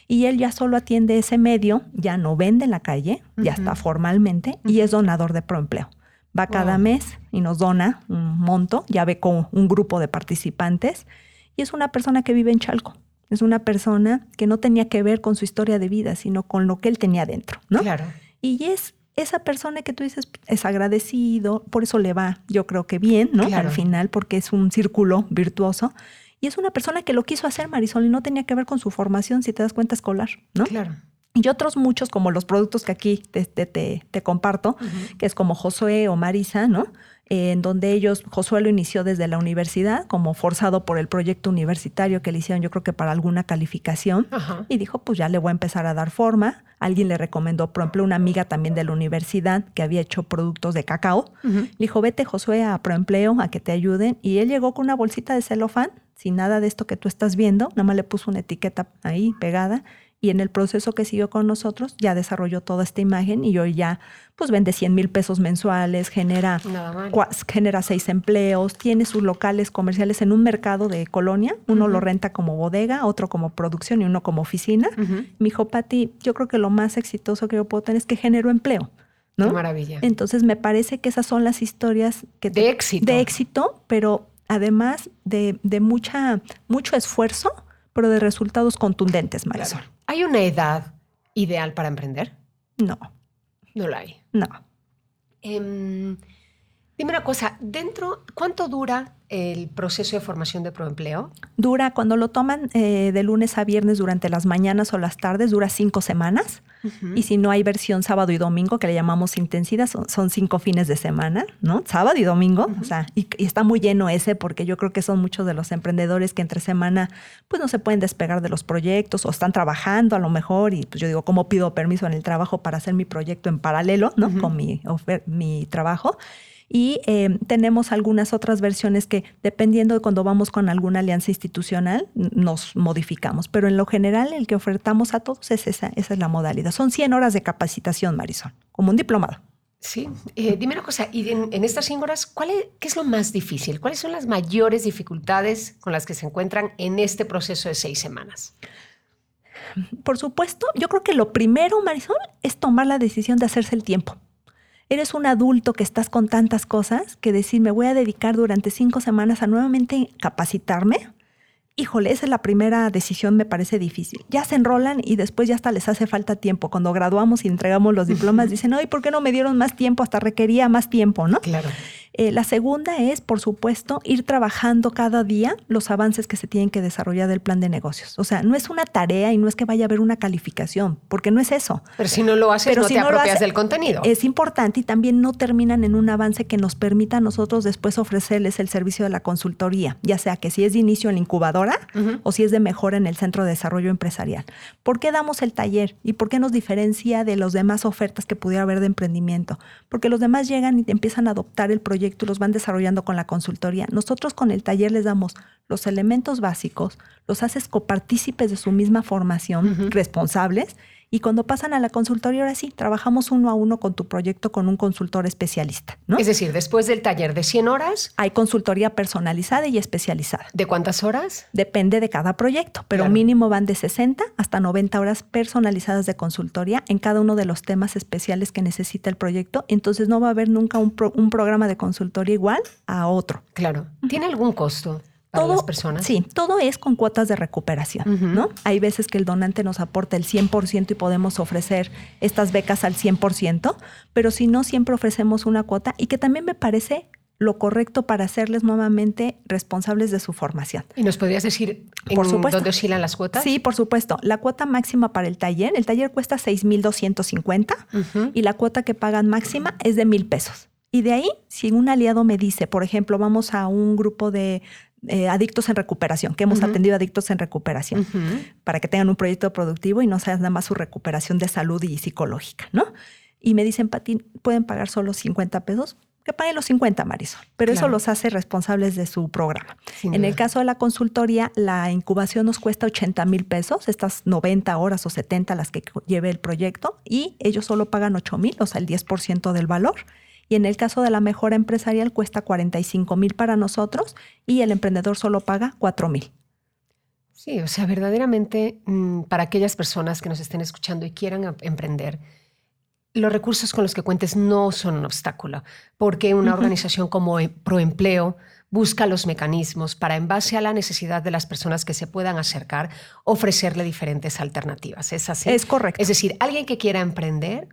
Y él ya solo atiende ese medio, ya no vende en la calle, ya está formalmente y es donador de proempleo. Va cada mes y nos dona un monto, ya ve con un grupo de participantes y es una persona que vive en Chalco. Es una persona que no tenía que ver con su historia de vida, sino con lo que él tenía dentro, ¿no? Claro. Y es esa persona que tú dices es agradecido, por eso le va, yo creo que bien, ¿no? Claro. Al final, porque es un círculo virtuoso. Y es una persona que lo quiso hacer, Marisol, y no tenía que ver con su formación, si te das cuenta, escolar, ¿no? Claro. Y otros muchos, como los productos que aquí te, te- te- te comparto, que es como Josué o Marisa, ¿no? Eh, en donde ellos, Josué lo inició desde la universidad, como forzado por el proyecto universitario que le hicieron, yo creo que para alguna calificación. Y dijo, pues ya le voy a empezar a dar forma. Alguien le recomendó, por ejemplo, una amiga también de la universidad que había hecho productos de cacao. Ujú. Le dijo, vete Josué a Proempleo a que te ayuden. Y él llegó con una bolsita de celofán, sin nada de esto que tú estás viendo, nada más le puso una etiqueta ahí pegada y en el proceso que siguió con nosotros ya desarrolló toda esta imagen y hoy ya pues vende 100 mil pesos mensuales, genera, genera seis empleos, tiene sus locales comerciales en un mercado de colonia, uno lo renta como bodega, otro como producción y uno como oficina. Mi hijo Pati, yo creo que lo más exitoso que yo puedo tener es que generó empleo. ¿no? Qué maravilla. Entonces me parece que esas son las historias que de éxito. De éxito, pero además de, de mucha, mucho esfuerzo, pero de resultados contundentes, Marisol. ¿Hay una edad ideal para emprender? No. No la hay. No. Em, dime una cosa, dentro, ¿cuánto dura el proceso de formación de proempleo? Dura, cuando lo toman eh, de lunes a viernes durante las mañanas o las tardes, dura cinco semanas. Y si no hay versión sábado y domingo, que le llamamos intensidad, son, cinco fines de semana, ¿no? Sábado y domingo. O sea, y, está muy lleno ese porque yo creo que son muchos de los emprendedores que entre semana pues no se pueden despegar de los proyectos o están trabajando a lo mejor y pues yo digo, ¿cómo pido permiso en el trabajo para hacer mi proyecto en paralelo, ¿no? Con mi, mi trabajo. Y eh, tenemos algunas otras versiones que, dependiendo de cuando vamos con alguna alianza institucional, nos modificamos. Pero en lo general, el que ofertamos a todos es esa, esa es la modalidad. Son 100 horas de capacitación, Marisol, como un diplomado. Sí, eh, dime una cosa, y en, estas 100 horas, ¿cuál es, ¿qué es lo más difícil? ¿Cuáles son las mayores dificultades con las que se encuentran en este proceso de seis semanas? Por supuesto, yo creo que lo primero, Marisol, es tomar la decisión de hacerse el tiempo eres un adulto que estás con tantas cosas que decir, me voy a dedicar durante cinco semanas a nuevamente capacitarme. Híjole, esa es la primera decisión, me parece difícil. Ya se enrolan y después ya hasta les hace falta tiempo. Cuando graduamos y entregamos los diplomas, dicen, ay, ¿por qué no me dieron más tiempo? Hasta requería más tiempo, ¿no? Claro. Eh, la segunda es, por supuesto, ir trabajando cada día los avances que se tienen que desarrollar del plan de negocios. O sea, no es una tarea y no es que vaya a haber una calificación, porque no es eso. Pero si no lo haces, no te apropias del contenido. Es importante y también no terminan en un avance que nos permita a nosotros después ofrecerles el servicio de la consultoría, ya sea que si es de inicio en la incubadora o si es de mejora en el centro de desarrollo empresarial. ¿Por qué damos el taller y por qué nos diferencia de las demás ofertas que pudiera haber de emprendimiento? Porque los demás llegan y empiezan a adoptar el proyecto proyectos los van desarrollando con la consultoría. Nosotros con el taller les damos los elementos básicos, los haces copartícipes de su misma formación, responsables, y cuando pasan a la consultoría, ahora sí, trabajamos uno a uno con tu proyecto con un consultor especialista. ¿no? Es decir, después del taller de 100 horas. Hay consultoría personalizada y especializada. ¿De cuántas horas? Depende de cada proyecto, pero mínimo van de 60 hasta 90 horas personalizadas de consultoría en cada uno de los temas especiales que necesita el proyecto. Entonces no va a haber nunca un, un programa de consultoría igual a otro. Claro. ¿Tiene algún costo? Todo, personas? Sí, todo es con cuotas de recuperación, ¿no? Hay veces que el donante nos aporta el 100% y podemos ofrecer estas becas al 100%, pero si no, siempre ofrecemos una cuota y que también me parece lo correcto para hacerles nuevamente responsables de su formación. ¿Y nos podrías decir por supuesto. dónde oscilan las cuotas? Sí, por supuesto. La cuota máxima para el taller, el taller cuesta 6,250 y la cuota que pagan máxima es de mil pesos. Y de ahí, si un aliado me dice, por ejemplo, vamos a un grupo de, eh, adictos en recuperación, que hemos atendido adictos en recuperación, para que tengan un proyecto productivo y no sea nada más su recuperación de salud y psicológica, ¿no? Y me dicen, Pati, ¿pueden pagar solo 50 pesos? Que paguen los 50, Marisol, pero eso los hace responsables de su programa. en el caso de la consultoría, la incubación nos cuesta 80 mil pesos, estas 90 horas o 70 las que lleve el proyecto, y ellos solo pagan 8 mil, o sea, el 10% del valor y en el caso de la mejora empresarial cuesta 45 mil para nosotros y el emprendedor solo paga 4 mil. Sí, o sea, verdaderamente mm, para aquellas personas que nos estén escuchando y quieran emprender, los recursos con los que cuentes no son un obstáculo, porque una organización como e, Proempleo busca los mecanismos para, en base a la necesidad de las personas que se puedan acercar, ofrecerle diferentes alternativas. ¿Es así? Es correcto. Es decir, alguien que quiera emprender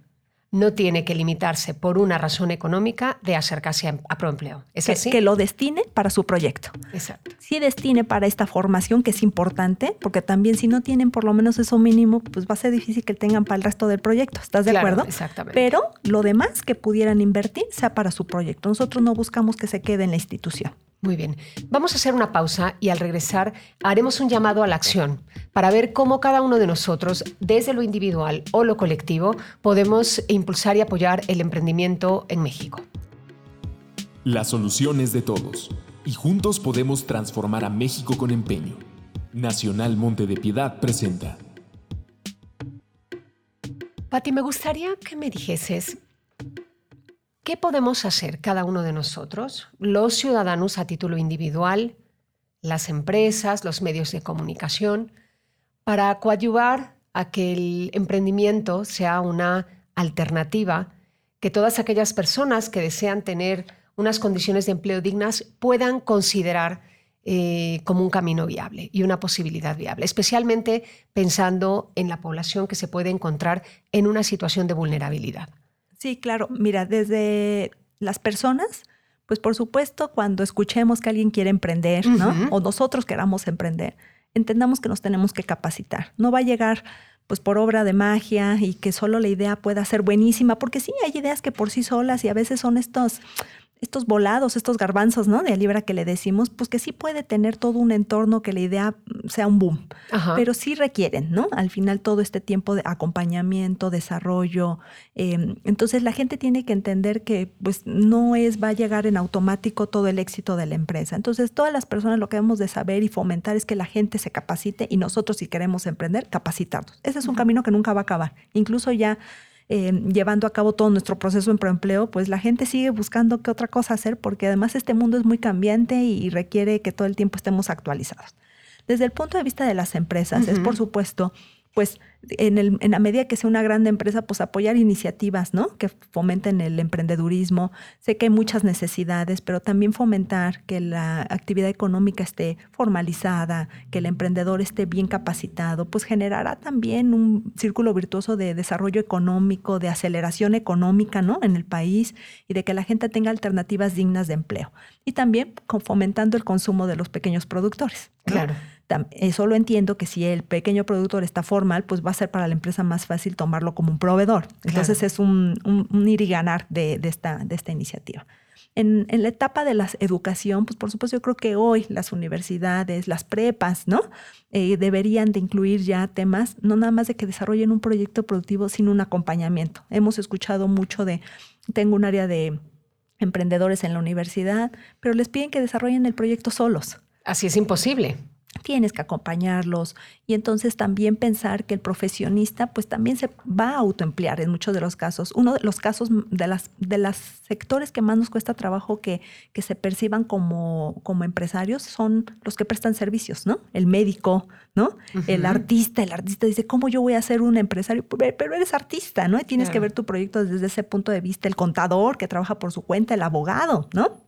no tiene que limitarse por una razón económica de acercarse a, proempleo. ¿Es que, así? que lo destine para su proyecto. Exacto. Sí destine para esta formación, que es importante, porque también si no tienen por lo menos eso mínimo, pues va a ser difícil que tengan para el resto del proyecto. ¿Estás de acuerdo? Exactamente. Pero lo demás que pudieran invertir sea para su proyecto. Nosotros no buscamos que se quede en la institución. Muy bien. Vamos a hacer una pausa y al regresar haremos un llamado a la acción para ver cómo cada uno de nosotros, desde lo individual o lo colectivo, podemos impulsar y apoyar el emprendimiento en México. La solución es de todos y juntos podemos transformar a México con empeño. Nacional Monte de Piedad presenta. Pati, me gustaría que me dijeses qué podemos hacer cada uno de nosotros, los ciudadanos a título individual, las empresas, los medios de comunicación, para coadyuvar a que el emprendimiento sea una alternativa que todas aquellas personas que desean tener unas condiciones de empleo dignas puedan considerar eh, como un camino viable y una posibilidad viable, especialmente pensando en la población que se puede encontrar en una situación de vulnerabilidad. Sí, claro. Mira, desde las personas, pues por supuesto, cuando escuchemos que alguien quiere emprender, ¿no? O nosotros queramos emprender, entendamos que nos tenemos que capacitar. No va a llegar pues por obra de magia y que solo la idea pueda ser buenísima, porque sí hay ideas que por sí solas y a veces son estos estos volados, estos garbanzos, ¿no? De libra que le decimos, pues que sí puede tener todo un entorno que la idea sea un boom, pero sí requieren, ¿no? Al final todo este tiempo de acompañamiento, desarrollo. Em, entonces la gente tiene que entender que pues no es, va a llegar en automático todo el éxito de la empresa. Entonces todas las personas lo que debemos de saber y fomentar es que la gente se capacite y nosotros si queremos emprender, capacitarnos. Ese es un camino que nunca va a acabar. Incluso ya eh, llevando a cabo todo nuestro proceso en preempleo, pues la gente sigue buscando qué otra cosa hacer porque además este mundo es muy cambiante y requiere que todo el tiempo estemos actualizados. Desde el punto de vista de las empresas, es por supuesto pues en, el, en, la medida que sea una gran empresa, pues apoyar iniciativas, ¿no? Que fomenten el emprendedurismo. Sé que hay muchas necesidades, pero también fomentar que la actividad económica esté formalizada, que el emprendedor esté bien capacitado, pues generará también un círculo virtuoso de desarrollo económico, de aceleración económica, ¿no? En el país y de que la gente tenga alternativas dignas de empleo. Y también fomentando el consumo de los pequeños productores. Claro. Eso lo entiendo que si el pequeño productor está formal, pues va a ser para la empresa más fácil tomarlo como un proveedor. Entonces es un, ir y ganar de, esta, de esta iniciativa. En, la etapa de la educación, pues por supuesto yo creo que hoy las universidades, las prepas, ¿no? Eh, deberían de incluir ya temas, no nada más de que desarrollen un proyecto productivo, sino un acompañamiento. Hemos escuchado mucho de, tengo un área de emprendedores en la universidad, pero les piden que desarrollen el proyecto solos. Así es imposible tienes que acompañarlos y entonces también pensar que el profesionista pues también se va a autoemplear en muchos de los casos. Uno de los casos de las de los sectores que más nos cuesta trabajo que, que se perciban como, como empresarios son los que prestan servicios, ¿no? El médico, ¿no? El artista, el artista dice, ¿cómo yo voy a ser un empresario? Pero eres artista, ¿no? Y tienes que ver tu proyecto desde ese punto de vista, el contador que trabaja por su cuenta, el abogado, ¿no?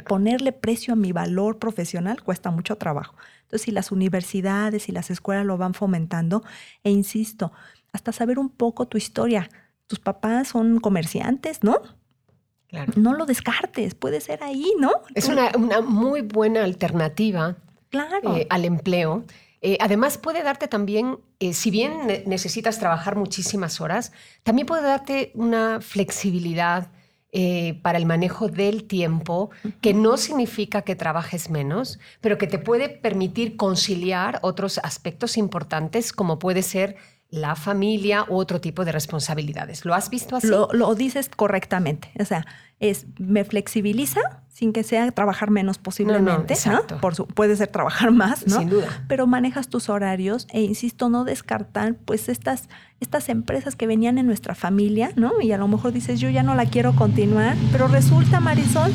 Ponerle precio a mi valor profesional cuesta mucho trabajo. Entonces, si las universidades y las escuelas lo van fomentando, e insisto, hasta saber un poco tu historia. Tus papás son comerciantes, ¿no? Claro. No lo descartes, puede ser ahí, ¿no? Es una, muy buena alternativa claro. Eh, al empleo. Eh, además, puede darte también, eh, si bien necesitas trabajar muchísimas horas, también puede darte una flexibilidad eh, para el manejo del tiempo, que no significa que trabajes menos, pero que te puede permitir conciliar otros aspectos importantes como puede ser la familia u otro tipo de responsabilidades. ¿Lo has visto así? Lo, lo dices correctamente. O sea, es me flexibiliza sin que sea trabajar menos posiblemente, no, Por puede ser trabajar más, ¿no? Sin duda. Pero manejas tus horarios e insisto, no descartar pues estas, estas empresas que venían en nuestra familia, ¿no? Y a lo mejor dices, yo ya no la quiero continuar, pero resulta, Marisol,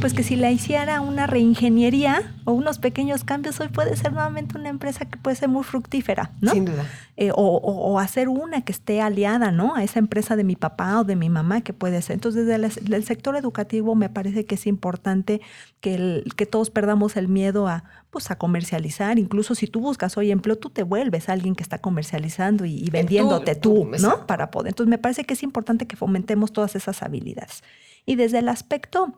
pues que si la hiciera una reingeniería o unos pequeños cambios, hoy puede ser nuevamente una empresa que puede ser muy fructífera, ¿no? Sin duda. Eh, o, hacer una que esté aliada, ¿no? A esa empresa de mi papá o de mi mamá que puede ser. Entonces, desde el, sector educativo me parece que es importante que, el, que todos perdamos el miedo a, pues, a comercializar. Incluso si tú buscas hoy empleo, tú te vuelves alguien que está comercializando y, vendiéndote tú, ¿no? Para poder. Entonces, me parece que es importante que fomentemos todas esas habilidades. Y desde el aspecto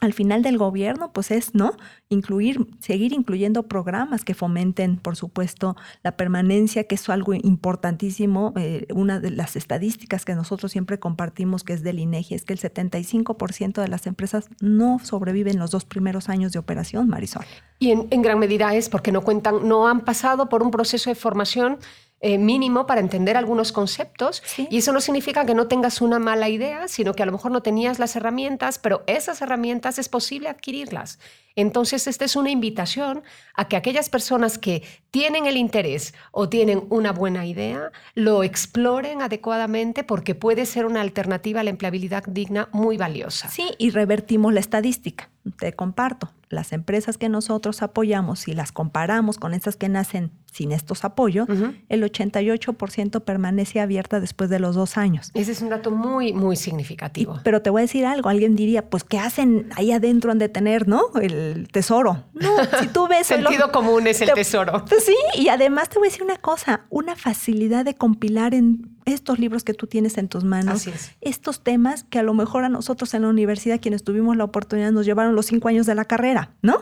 al final del gobierno, pues es, ¿no? Incluir, seguir incluyendo programas que fomenten, por supuesto, la permanencia, que es algo importantísimo. Eh, una de las estadísticas que nosotros siempre compartimos, que es del INEGI, es que el 75% de las empresas no sobreviven los dos primeros años de operación, Marisol. Y en, gran medida es porque no cuentan, no han pasado por un proceso de formación eh, mínimo para entender algunos conceptos. Y eso no significa que no tengas una mala idea, sino que a lo mejor no tenías las herramientas, pero esas herramientas es posible adquirirlas. Entonces, esta es una invitación a que aquellas personas que tienen el interés o tienen una buena idea, lo exploren adecuadamente porque puede ser una alternativa a la empleabilidad digna muy valiosa. Sí, y revertimos la estadística. Te comparto, las empresas que nosotros apoyamos, si las comparamos con estas que nacen sin estos apoyos, el 88% permanece abierta después de los dos años. Ese es un dato muy, muy significativo. pero te voy a decir algo, alguien diría, pues, ¿qué hacen ahí adentro han de tener, no? El tesoro. No, si tú ves... Sentido común es el tesoro. Pues sí, y además te voy a decir una cosa, una facilidad de compilar en estos libros que tú tienes en tus manos, estos temas que a lo mejor a nosotros en la universidad, quienes tuvimos la oportunidad, nos llevaron los cinco años de la carrera, ¿no?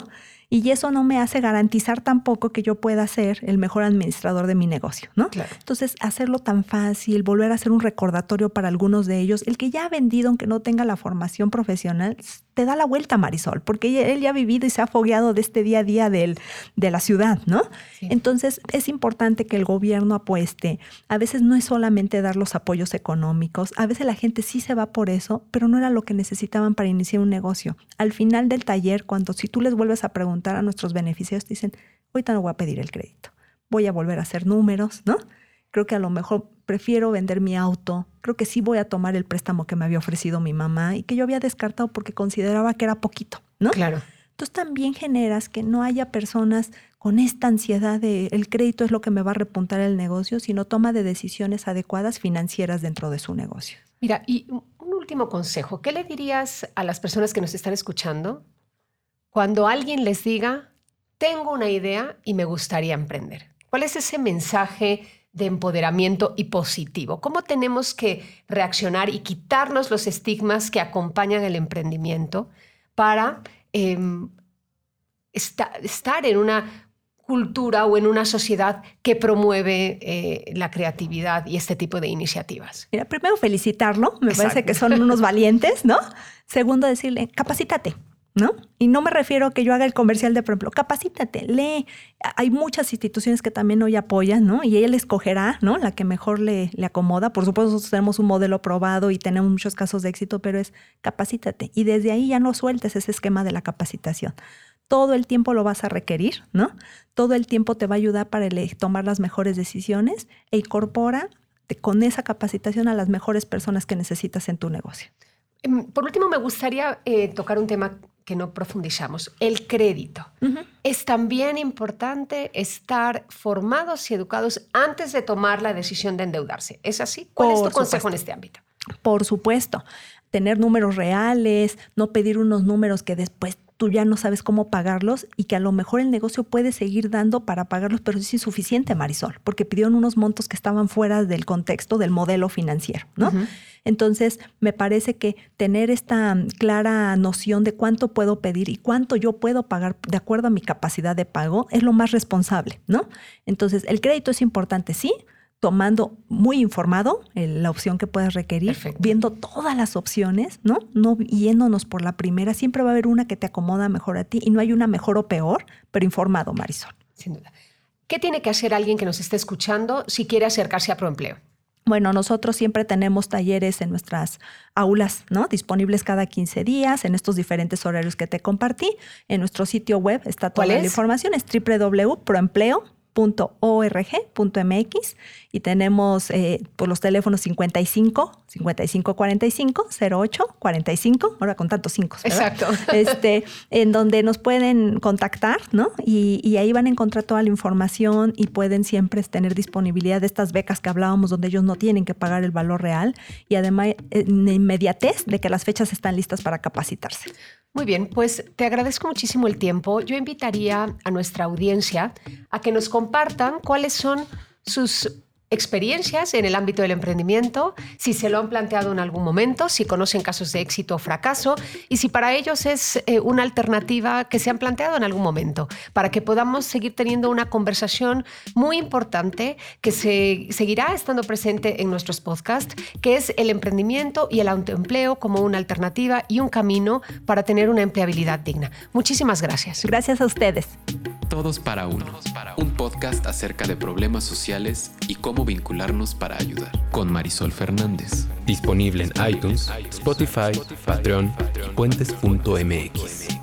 Y eso no me hace garantizar tampoco que yo pueda ser el mejor administrador de mi negocio, ¿no? Entonces, hacerlo tan fácil, volver a hacer un recordatorio para algunos de ellos, el que ya ha vendido, aunque no tenga la formación profesional, te da la vuelta, Marisol, porque él ya ha vivido y se ha fogueado de este día a día del, de la ciudad, ¿no? Entonces, es importante que el gobierno apueste. A veces no es solamente dar los apoyos económicos, a veces la gente sí se va por eso, pero no era lo que necesitaban para iniciar un negocio. Al final del taller, cuando si tú les vuelves a preguntar, a nuestros beneficiarios, dicen, ahorita no voy a pedir el crédito, voy a volver a hacer números, ¿no? Creo que a lo mejor prefiero vender mi auto, creo que sí voy a tomar el préstamo que me había ofrecido mi mamá y que yo había descartado porque consideraba que era poquito, ¿no? Claro. Entonces también generas que no haya personas con esta ansiedad de el crédito es lo que me va a repuntar el negocio, sino toma de decisiones adecuadas financieras dentro de su negocio. Mira, y un último consejo, ¿qué le dirías a las personas que nos están escuchando cuando alguien les diga, tengo una idea y me gustaría emprender? ¿Cuál es ese mensaje de empoderamiento y positivo? ¿Cómo tenemos que reaccionar y quitarnos los estigmas que acompañan el emprendimiento para em, estar en una cultura o en una sociedad que promueve eh, la creatividad y este tipo de iniciativas? Mira, primero felicitarlo, me parece que son unos valientes, ¿no? Segundo, decirle, capacítate. ¿No? Y no me refiero a que yo haga el comercial de, por ejemplo, capacítate, lee. Hay muchas instituciones que también hoy apoyan, ¿no? Y ella escogerá, ¿no? La que mejor le, le acomoda. Por supuesto, nosotros tenemos un modelo probado y tenemos muchos casos de éxito, pero es capacítate. Y desde ahí ya no sueltes ese esquema de la capacitación. Todo el tiempo lo vas a requerir, ¿no? Todo el tiempo te va a ayudar para tomar las mejores decisiones e incorpora con esa capacitación a las mejores personas que necesitas en tu negocio. Em, por último, me gustaría eh, tocar un tema que no profundizamos, el crédito. Es también importante estar formados y educados antes de tomar la decisión de endeudarse. ¿Es así? ¿Cuál es tu consejo en este ámbito? Por supuesto, tener números reales, no pedir unos números que después tú ya no sabes cómo pagarlos y que a lo mejor el negocio puede seguir dando para pagarlos, pero es insuficiente, Marisol, porque pidieron unos montos que estaban fuera del contexto del modelo financiero, ¿no? Entonces, me parece que tener esta clara noción de cuánto puedo pedir y cuánto yo puedo pagar de acuerdo a mi capacidad de pago es lo más responsable, ¿no? Entonces, el crédito es importante, sí, tomando muy informado la opción que puedas requerir, viendo todas las opciones, ¿no? No yéndonos por la primera, siempre va a haber una que te acomoda mejor a ti y no hay una mejor o peor, pero informado, Marisol. Sin duda. ¿Qué tiene que hacer alguien que nos esté escuchando si quiere acercarse a Proempleo? Bueno, nosotros siempre tenemos talleres en nuestras aulas, ¿no? Disponibles cada 15 días en estos diferentes horarios que te compartí. En nuestro sitio web está toda la información, es www.proempleo.com .org.mx y tenemos eh, por los teléfonos 55 55 45 08 45, ahora con tantos cinco. Exacto. Este, en donde nos pueden contactar, ¿no? Y, y, ahí van a encontrar toda la información y pueden siempre tener disponibilidad de estas becas que hablábamos, donde ellos no tienen que pagar el valor real y además en inmediatez de que las fechas están listas para capacitarse. Muy bien, pues te agradezco muchísimo el tiempo. Yo invitaría a nuestra audiencia a que nos compartan cuáles son sus experiencias en el ámbito del emprendimiento, si se lo han planteado en algún momento, si conocen casos de éxito o fracaso y si para ellos es eh, una alternativa que se han planteado en algún momento, para que podamos seguir teniendo una conversación muy importante que se seguirá estando presente en nuestros podcasts, que es el emprendimiento y el autoempleo como una alternativa y un camino para tener una empleabilidad digna. Muchísimas gracias. Gracias a ustedes. Todos para Uno, un podcast acerca de problemas sociales y vincularnos para ayudar, con Marisol Fernández. Disponible en iTunes, Spotify, Patreon y puentes.mx.